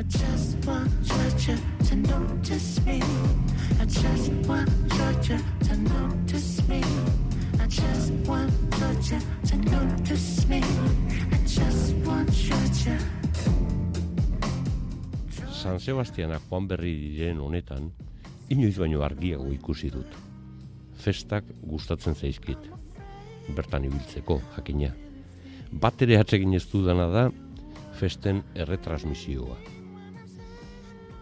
I just want Georgia to notice me. I just want Georgia to notice me. I just want Georgia to notice me. I just want Georgia. San Sebastiana Juan Berri diren honetan, inoiz baino argiago ikusi dut. Festak gustatzen zaizkit. Bertan ibiltzeko, jakina. Bat ere atsegin ez dudana da, festen erretransmisioa.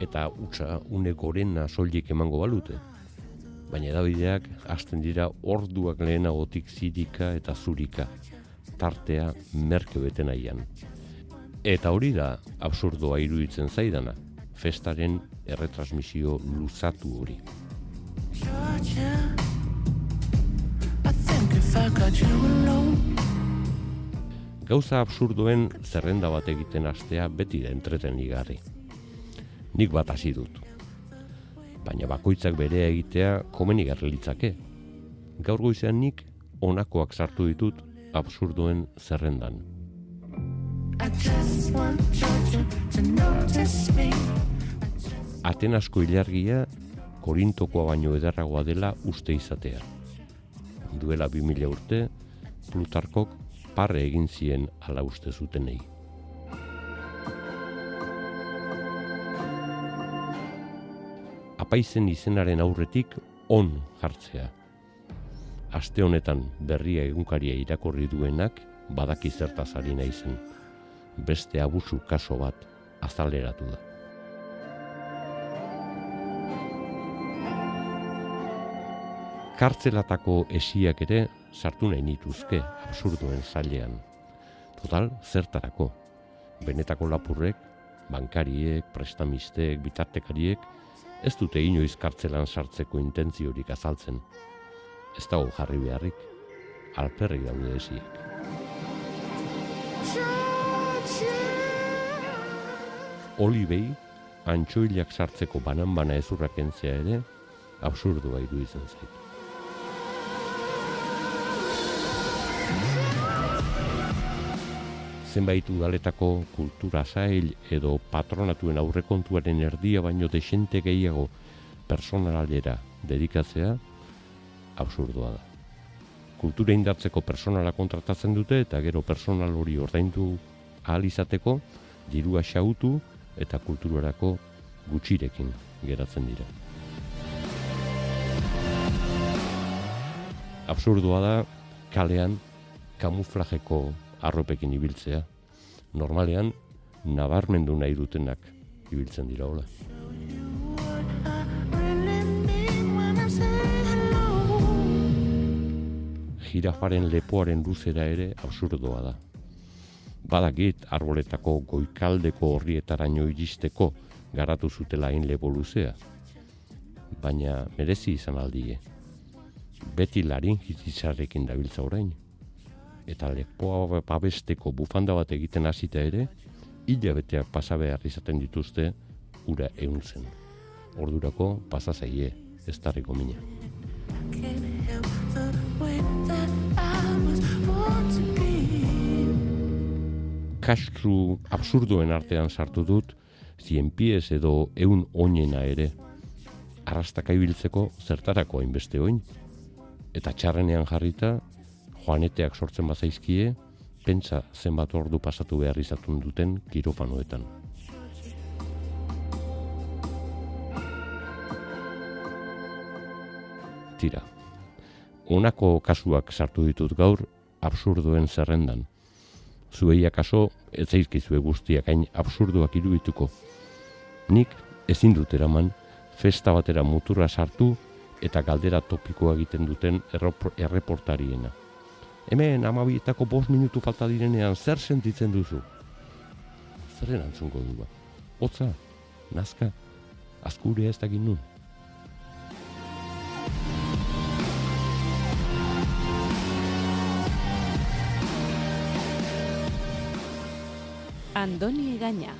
Eta utza une gorena soilik emango balute. Baina edabideak hasten dira orduak lehenagotik zirika eta zurika. Tartea merke beten aian. Eta hori da absurdoa iruditzen zaidana, festaren erretransmisio luzatu hori. Gauza absurdoen zerrenda bat egiten hastea beti da entretenigarri. Nik bat hasi dut. Baina bakoitzak bere egitea komenigarri litzake. Gaur goizean nik honakoak sartu ditut absurdoen zerrendan. Atenasko ilargia Korintokoa baino ederragoa dela uste izatea. Duela 2000 urte, Plutarkok parre egin zien ala uste zutenei. Apaizen izenaren aurretik on jartzea. Aste honetan berria egunkaria irakorri duenak badaki zertaz ari naizen. Beste abusu kaso bat azaleratu da. Kartzelatako esiak ere sartu nahi nituzke absurduen zailean. Total, zertarako. Benetako lapurrek, bankariek, prestamistek, bitartekariek, ez dute inoiz kartzelan sartzeko intentziorik azaltzen. Ez dago jarri beharrik, alperrik daude esiek. Olibei, antxoilak sartzeko banan-bana ezurrak entzea ere, absurdua iruditzen zait. Zenbait udaletako kultura sail edo patronatuen aurrekontuaren erdia baino desente gehiago personalera dedikatzea absurdoa da. Kultura indartzeko personala kontratatzen dute eta gero personal hori ordaindu ahal izateko dirua xautu eta kulturarako gutxirekin geratzen dira. Absurdoa da kalean kamuflajeko arropekin ibiltzea. Normalean, nabarmendu nahi dutenak ibiltzen dira hola. Jirafaren lepoaren luzera ere absurdoa da. Badakit arboletako goikaldeko horrietaraino iristeko garatu zutela hain lepo luzea. Baina merezi izan aldie. Beti larin jitizarrekin dabiltza orain eta lepoa babesteko bufanda bat egiten hasita ere, hilabeteak pasa behar izaten dituzte ura euntzen. Ordurako pasa zaie, ez tarriko mina. Kastru absurduen artean sartu dut, zien pies edo eun oinena ere, arrastaka ibiltzeko zertarako hainbeste oin. Eta txarrenean jarrita, joaneteak sortzen bazaizkie, pentsa zenbat ordu pasatu behar izatun duten kirofanoetan. Tira, honako kasuak sartu ditut gaur absurdoen zerrendan. Zuei akaso ez zaizkizue guztiak hain absurdoak irudituko. Nik ezin dut eraman festa batera muturra sartu eta galdera topikoa egiten duten erreportariena. Hemen amabietako bost minutu falta direnean zer sentitzen duzu? Zer erantzungo du ba? Hotza, nazka, azkure ez dakit nun. Andoni Egaña,